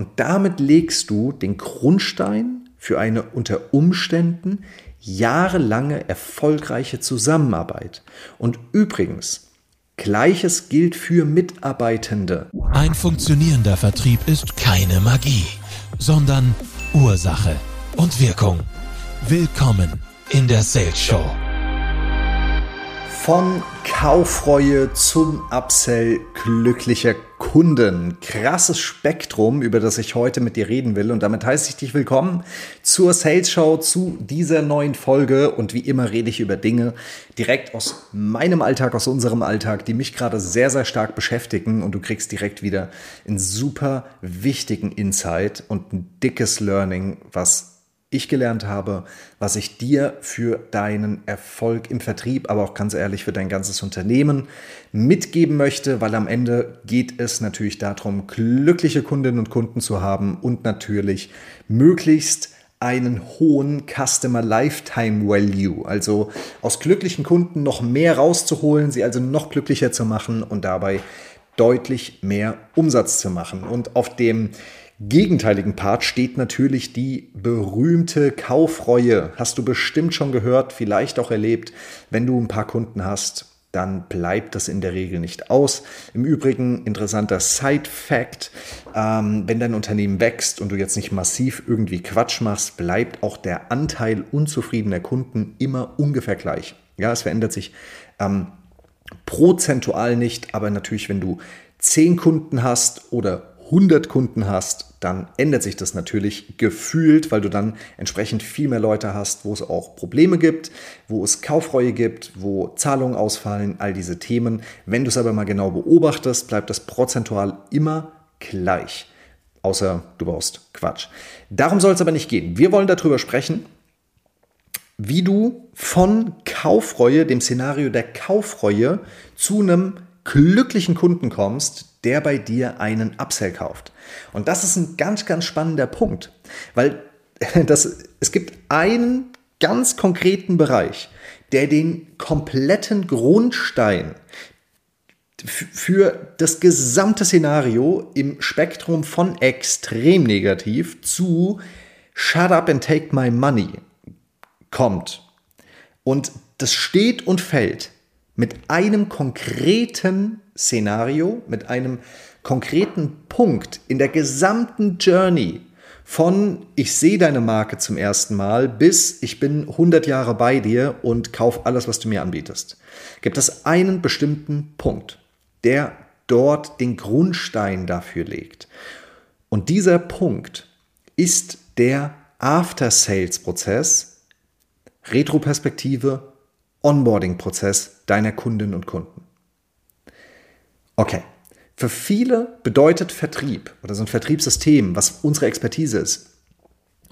Und damit legst du den Grundstein für eine unter Umständen jahrelange erfolgreiche Zusammenarbeit. Und übrigens, Gleiches gilt für Mitarbeitende. Ein funktionierender Vertrieb ist keine Magie, sondern Ursache und Wirkung. Willkommen in der Sales Show. Von Kaufreue zum Upsell glücklicher Kunden. Krasses Spektrum, über das ich heute mit dir reden will. Und damit heiße ich dich willkommen zur Sales Show, zu dieser neuen Folge. Und wie immer rede ich über Dinge direkt aus meinem Alltag, aus unserem Alltag, die mich gerade sehr, sehr stark beschäftigen. Und du kriegst direkt wieder einen super wichtigen Insight und ein dickes Learning, was ich gelernt habe, was ich dir für deinen Erfolg im Vertrieb, aber auch ganz ehrlich für dein ganzes Unternehmen mitgeben möchte, weil am Ende geht es natürlich darum, glückliche Kundinnen und Kunden zu haben und natürlich möglichst einen hohen Customer Lifetime Value, also aus glücklichen Kunden noch mehr rauszuholen, sie also noch glücklicher zu machen und dabei deutlich mehr Umsatz zu machen. Und auf dem gegenteiligen Part steht natürlich die berühmte Kaufreue. Hast du bestimmt schon gehört, vielleicht auch erlebt. Wenn du ein paar Kunden hast, dann bleibt das in der Regel nicht aus. Im Übrigen, interessanter Side-Fact, ähm, wenn dein Unternehmen wächst und du jetzt nicht massiv irgendwie Quatsch machst, bleibt auch der Anteil unzufriedener Kunden immer ungefähr gleich. Ja, es verändert sich ähm, prozentual nicht, aber natürlich, wenn du 10 Kunden hast oder 100 Kunden hast, dann ändert sich das natürlich gefühlt, weil du dann entsprechend viel mehr Leute hast, wo es auch Probleme gibt, wo es Kaufreue gibt, wo Zahlungen ausfallen, all diese Themen. Wenn du es aber mal genau beobachtest, bleibt das prozentual immer gleich. Außer du baust Quatsch. Darum soll es aber nicht gehen. Wir wollen darüber sprechen, wie du von Kaufreue, dem Szenario der Kaufreue, zu einem glücklichen Kunden kommst, der bei dir einen Upsell kauft. Und das ist ein ganz, ganz spannender Punkt, weil das, es gibt einen ganz konkreten Bereich, der den kompletten Grundstein für das gesamte Szenario im Spektrum von extrem negativ zu Shut up and take my money kommt. Und das steht und fällt mit einem konkreten Szenario, mit einem konkreten Punkt in der gesamten Journey von ich sehe deine Marke zum ersten Mal bis ich bin 100 Jahre bei dir und kauf alles, was du mir anbietest. Gibt es einen bestimmten Punkt, der dort den Grundstein dafür legt. Und dieser Punkt ist der After-Sales-Prozess, Retroperspektive, Onboarding-Prozess deiner Kundinnen und Kunden. Okay. Für viele bedeutet Vertrieb oder so ein Vertriebssystem, was unsere Expertise ist,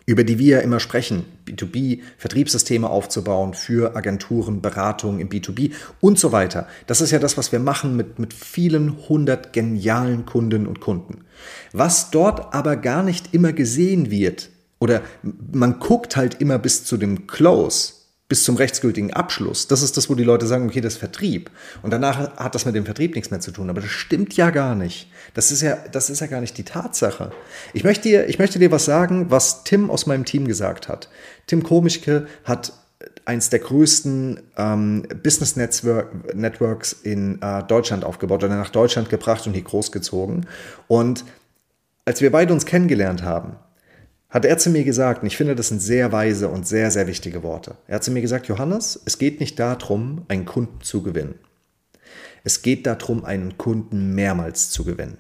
über die wir immer sprechen, B2B, Vertriebssysteme aufzubauen für Agenturen, Beratungen im B2B und so weiter. Das ist ja das, was wir machen mit, mit vielen hundert genialen Kundinnen und Kunden. Was dort aber gar nicht immer gesehen wird, oder man guckt halt immer bis zu dem Close, bis zum rechtsgültigen Abschluss. Das ist das, wo die Leute sagen, okay, das ist Vertrieb. Und danach hat das mit dem Vertrieb nichts mehr zu tun. Aber das stimmt ja gar nicht. Das ist ja, das ist ja gar nicht die Tatsache. Ich möchte dir, ich möchte dir was sagen, was Tim aus meinem Team gesagt hat. Tim Komischke hat eins der größten ähm, Business Network, Networks in äh, Deutschland aufgebaut oder nach Deutschland gebracht und hier großgezogen. Und als wir beide uns kennengelernt haben, hat er zu mir gesagt, und ich finde, das sind sehr weise und sehr, sehr wichtige Worte. Er hat zu mir gesagt, Johannes, es geht nicht darum, einen Kunden zu gewinnen. Es geht darum, einen Kunden mehrmals zu gewinnen.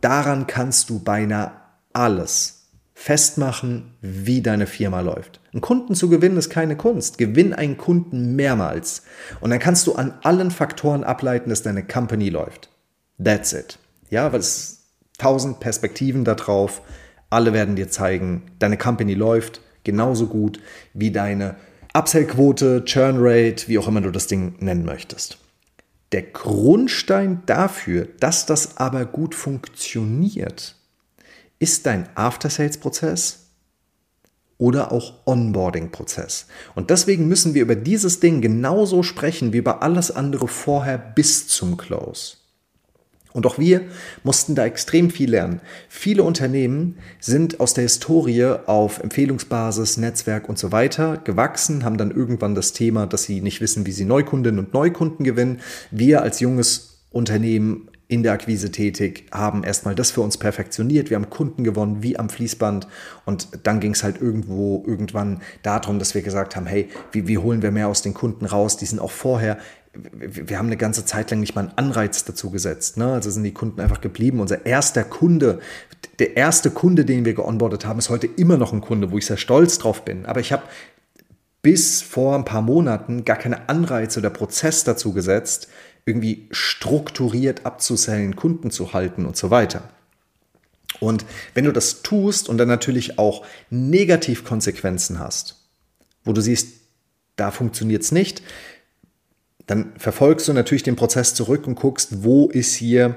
Daran kannst du beinahe alles festmachen, wie deine Firma läuft. Einen Kunden zu gewinnen ist keine Kunst. Gewinn einen Kunden mehrmals. Und dann kannst du an allen Faktoren ableiten, dass deine Company läuft. That's it. Ja, weil es tausend Perspektiven darauf alle werden dir zeigen, deine Company läuft genauso gut wie deine Upsell-Quote, Churn Rate, wie auch immer du das Ding nennen möchtest. Der Grundstein dafür, dass das aber gut funktioniert, ist dein After-Sales-Prozess oder auch Onboarding-Prozess. Und deswegen müssen wir über dieses Ding genauso sprechen wie über alles andere vorher bis zum Close. Und auch wir mussten da extrem viel lernen. Viele Unternehmen sind aus der Historie auf Empfehlungsbasis, Netzwerk und so weiter gewachsen, haben dann irgendwann das Thema, dass sie nicht wissen, wie sie Neukundinnen und Neukunden gewinnen. Wir als junges Unternehmen in der Akquise tätig, haben erstmal das für uns perfektioniert. Wir haben Kunden gewonnen wie am Fließband und dann ging es halt irgendwo irgendwann darum, dass wir gesagt haben, hey, wie, wie holen wir mehr aus den Kunden raus? Die sind auch vorher wir haben eine ganze Zeit lang nicht mal einen Anreiz dazu gesetzt. Ne? Also sind die Kunden einfach geblieben. Unser erster Kunde, der erste Kunde, den wir geonboardet haben, ist heute immer noch ein Kunde, wo ich sehr stolz drauf bin. Aber ich habe bis vor ein paar Monaten gar keine Anreize oder Prozess dazu gesetzt, irgendwie strukturiert abzusellen, Kunden zu halten und so weiter. Und wenn du das tust und dann natürlich auch Negativkonsequenzen hast, wo du siehst, da funktioniert es nicht, dann verfolgst du natürlich den Prozess zurück und guckst, wo ist hier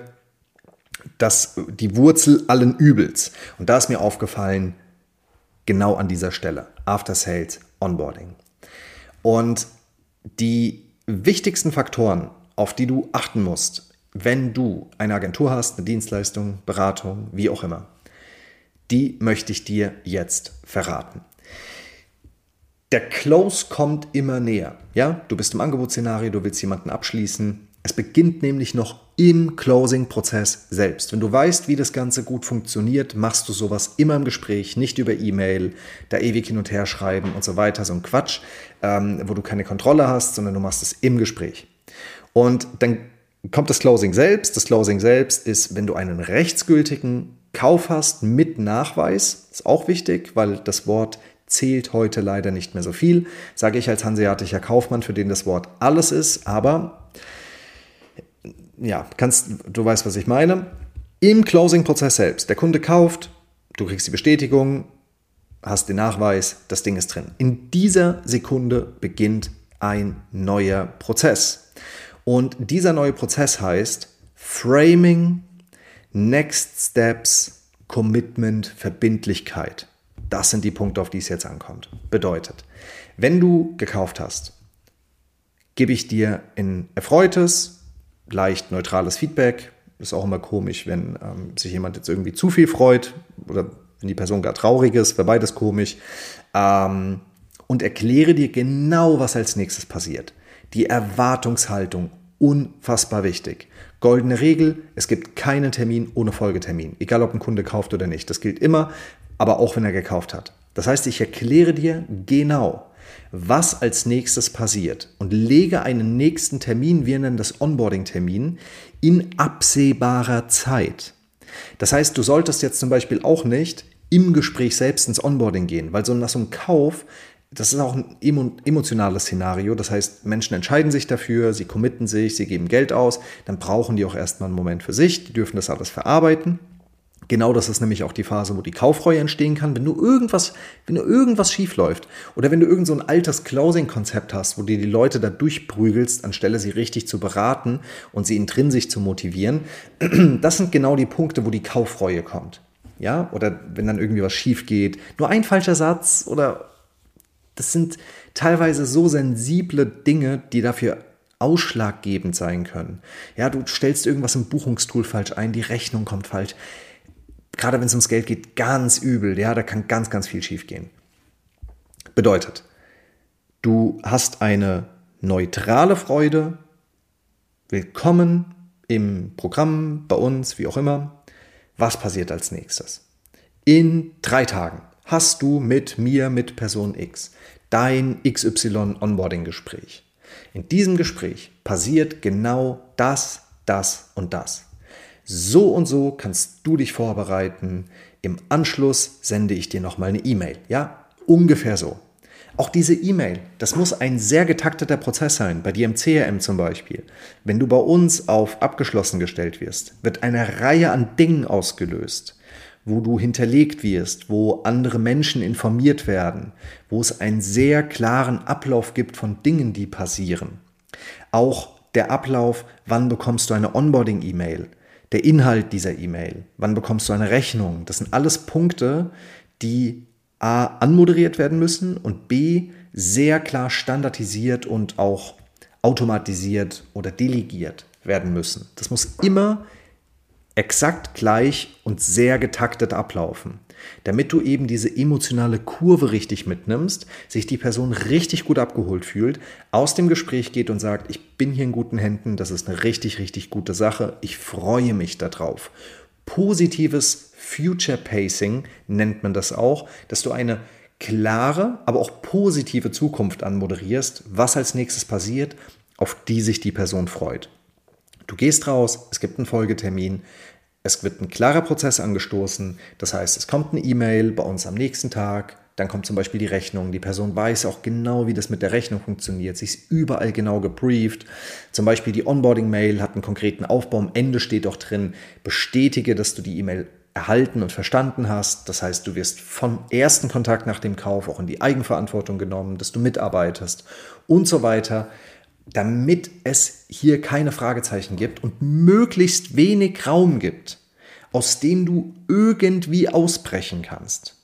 das, die Wurzel allen Übels. Und da ist mir aufgefallen, genau an dieser Stelle, After Sales Onboarding. Und die wichtigsten Faktoren, auf die du achten musst, wenn du eine Agentur hast, eine Dienstleistung, Beratung, wie auch immer, die möchte ich dir jetzt verraten der Close kommt immer näher. Ja, du bist im Angebotsszenario, du willst jemanden abschließen. Es beginnt nämlich noch im Closing-Prozess selbst. Wenn du weißt, wie das Ganze gut funktioniert, machst du sowas immer im Gespräch, nicht über E-Mail, da ewig hin und her schreiben und so weiter, so ein Quatsch, ähm, wo du keine Kontrolle hast, sondern du machst es im Gespräch. Und dann kommt das Closing selbst. Das Closing selbst ist, wenn du einen rechtsgültigen Kauf hast mit Nachweis, ist auch wichtig, weil das Wort zählt heute leider nicht mehr so viel, sage ich als hanseatischer Kaufmann, für den das Wort alles ist, aber ja, kannst, du weißt, was ich meine. Im Closing-Prozess selbst, der Kunde kauft, du kriegst die Bestätigung, hast den Nachweis, das Ding ist drin. In dieser Sekunde beginnt ein neuer Prozess. Und dieser neue Prozess heißt Framing, Next Steps, Commitment, Verbindlichkeit. Das sind die Punkte, auf die es jetzt ankommt. Bedeutet, wenn du gekauft hast, gebe ich dir ein erfreutes, leicht neutrales Feedback. Ist auch immer komisch, wenn ähm, sich jemand jetzt irgendwie zu viel freut oder wenn die Person gar traurig ist, wäre beides komisch. Ähm, und erkläre dir genau, was als nächstes passiert. Die Erwartungshaltung, unfassbar wichtig. Goldene Regel, es gibt keinen Termin ohne Folgetermin, egal ob ein Kunde kauft oder nicht. Das gilt immer, aber auch wenn er gekauft hat. Das heißt, ich erkläre dir genau, was als nächstes passiert und lege einen nächsten Termin, wir nennen das Onboarding-Termin, in absehbarer Zeit. Das heißt, du solltest jetzt zum Beispiel auch nicht im Gespräch selbst ins Onboarding gehen, weil so nach so einem Kauf, das ist auch ein emotionales Szenario. Das heißt, Menschen entscheiden sich dafür, sie committen sich, sie geben Geld aus, dann brauchen die auch erstmal einen Moment für sich, die dürfen das alles verarbeiten. Genau das ist nämlich auch die Phase, wo die Kaufreue entstehen kann, wenn du irgendwas, wenn du irgendwas schief oder wenn du irgend so ein altes Closing-Konzept hast, wo dir die Leute da durchprügelst, anstelle sie richtig zu beraten und sie intrinsisch zu motivieren. Das sind genau die Punkte, wo die Kaufreue kommt. Ja, oder wenn dann irgendwie was schief geht, nur ein falscher Satz oder das sind teilweise so sensible Dinge, die dafür ausschlaggebend sein können. Ja, du stellst irgendwas im Buchungstool falsch ein, die Rechnung kommt falsch gerade wenn es ums Geld geht, ganz übel. Ja, da kann ganz, ganz viel schief gehen. Bedeutet, du hast eine neutrale Freude. Willkommen im Programm, bei uns, wie auch immer. Was passiert als nächstes? In drei Tagen hast du mit mir, mit Person X, dein XY Onboarding-Gespräch. In diesem Gespräch passiert genau das, das und das. So und so kannst du dich vorbereiten. Im Anschluss sende ich dir nochmal eine E-Mail. Ja, ungefähr so. Auch diese E-Mail, das muss ein sehr getakteter Prozess sein, bei dir im CRM zum Beispiel. Wenn du bei uns auf abgeschlossen gestellt wirst, wird eine Reihe an Dingen ausgelöst, wo du hinterlegt wirst, wo andere Menschen informiert werden, wo es einen sehr klaren Ablauf gibt von Dingen, die passieren. Auch der Ablauf, wann bekommst du eine Onboarding-E-Mail? der Inhalt dieser E-Mail, wann bekommst du eine Rechnung. Das sind alles Punkte, die A anmoderiert werden müssen und B sehr klar standardisiert und auch automatisiert oder delegiert werden müssen. Das muss immer exakt gleich und sehr getaktet ablaufen. Damit du eben diese emotionale Kurve richtig mitnimmst, sich die Person richtig gut abgeholt fühlt, aus dem Gespräch geht und sagt, ich bin hier in guten Händen, das ist eine richtig, richtig gute Sache, ich freue mich darauf. Positives Future Pacing nennt man das auch, dass du eine klare, aber auch positive Zukunft anmoderierst, was als nächstes passiert, auf die sich die Person freut. Du gehst raus, es gibt einen Folgetermin, es wird ein klarer Prozess angestoßen. Das heißt, es kommt eine E-Mail bei uns am nächsten Tag. Dann kommt zum Beispiel die Rechnung. Die Person weiß auch genau, wie das mit der Rechnung funktioniert. Sie ist überall genau gebrieft. Zum Beispiel die Onboarding-Mail hat einen konkreten Aufbau. Am Ende steht auch drin, bestätige, dass du die E-Mail erhalten und verstanden hast. Das heißt, du wirst vom ersten Kontakt nach dem Kauf auch in die Eigenverantwortung genommen, dass du mitarbeitest und so weiter damit es hier keine Fragezeichen gibt und möglichst wenig Raum gibt, aus dem du irgendwie ausbrechen kannst.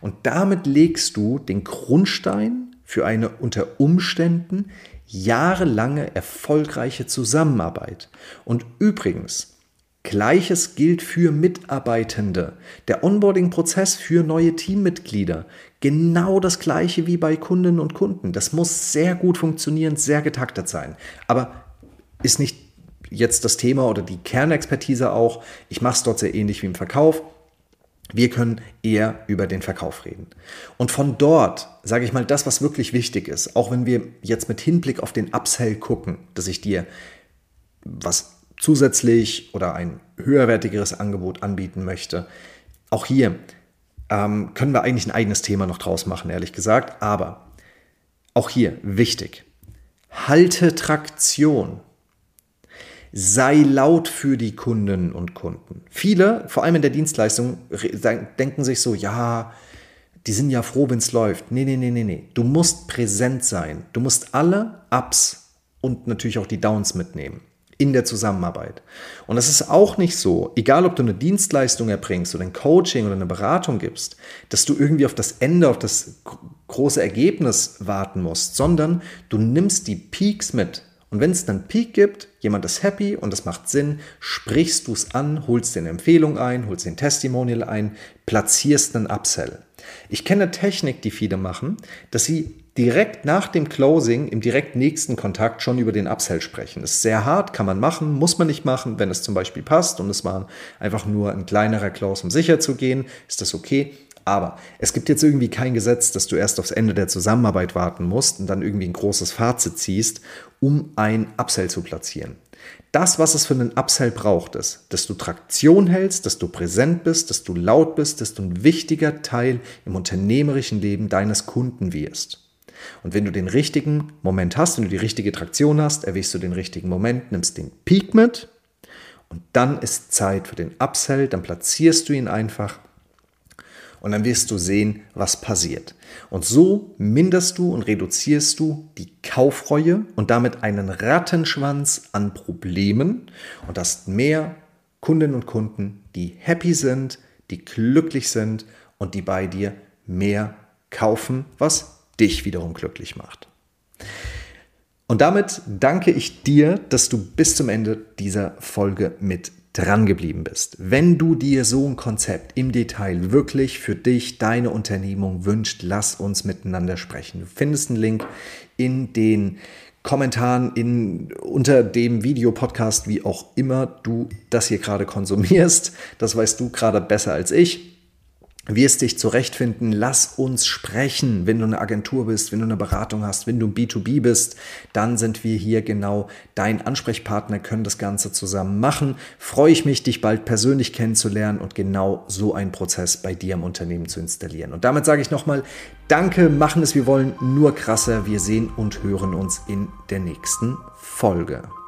Und damit legst du den Grundstein für eine unter Umständen jahrelange erfolgreiche Zusammenarbeit. Und übrigens, Gleiches gilt für Mitarbeitende. Der Onboarding-Prozess für neue Teammitglieder. Genau das gleiche wie bei Kundinnen und Kunden. Das muss sehr gut funktionieren, sehr getaktet sein. Aber ist nicht jetzt das Thema oder die Kernexpertise auch. Ich mache es dort sehr ähnlich wie im Verkauf. Wir können eher über den Verkauf reden. Und von dort, sage ich mal, das, was wirklich wichtig ist, auch wenn wir jetzt mit Hinblick auf den Upsell gucken, dass ich dir was zusätzlich oder ein höherwertigeres Angebot anbieten möchte. Auch hier ähm, können wir eigentlich ein eigenes Thema noch draus machen, ehrlich gesagt. Aber auch hier wichtig. Halte Traktion. Sei laut für die Kundinnen und Kunden. Viele, vor allem in der Dienstleistung, denken sich so, ja, die sind ja froh, wenn es läuft. Nee, nee, nee, nee, nee. Du musst präsent sein. Du musst alle Ups und natürlich auch die Downs mitnehmen in der Zusammenarbeit. Und es ist auch nicht so, egal ob du eine Dienstleistung erbringst oder ein Coaching oder eine Beratung gibst, dass du irgendwie auf das Ende, auf das große Ergebnis warten musst, sondern du nimmst die Peaks mit. Und wenn es dann Peak gibt, jemand ist happy und es macht Sinn, sprichst du es an, holst eine Empfehlung ein, holst den Testimonial ein, platzierst einen Upsell. Ich kenne Technik, die viele machen, dass sie direkt nach dem Closing im direkt nächsten Kontakt schon über den Upsell sprechen. Ist sehr hart, kann man machen, muss man nicht machen, wenn es zum Beispiel passt und es war einfach nur ein kleinerer Close, um sicher zu gehen, ist das okay. Aber es gibt jetzt irgendwie kein Gesetz, dass du erst aufs Ende der Zusammenarbeit warten musst und dann irgendwie ein großes Fazit ziehst, um ein Upsell zu platzieren. Das, was es für einen Upsell braucht, ist, dass du Traktion hältst, dass du präsent bist, dass du laut bist, dass du ein wichtiger Teil im unternehmerischen Leben deines Kunden wirst. Und wenn du den richtigen Moment hast, wenn du die richtige Traktion hast, erwischst du den richtigen Moment, nimmst den Peak mit und dann ist Zeit für den Upsell, dann platzierst du ihn einfach und dann wirst du sehen, was passiert. Und so minderst du und reduzierst du die Kaufreue und damit einen Rattenschwanz an Problemen und hast mehr Kundinnen und Kunden, die happy sind, die glücklich sind und die bei dir mehr kaufen, was dich wiederum glücklich macht. Und damit danke ich dir, dass du bis zum Ende dieser Folge mit dran geblieben bist. Wenn du dir so ein Konzept im Detail wirklich für dich, deine Unternehmung wünscht, lass uns miteinander sprechen. Du findest einen Link in den Kommentaren in, unter dem Videopodcast, wie auch immer du das hier gerade konsumierst. Das weißt du gerade besser als ich wirst dich zurechtfinden. Lass uns sprechen. Wenn du eine Agentur bist, wenn du eine Beratung hast, wenn du B2B bist, dann sind wir hier genau dein Ansprechpartner, können das Ganze zusammen machen. Freue ich mich, dich bald persönlich kennenzulernen und genau so einen Prozess bei dir im Unternehmen zu installieren. Und damit sage ich nochmal, danke, machen es, wir wollen nur krasser. Wir sehen und hören uns in der nächsten Folge.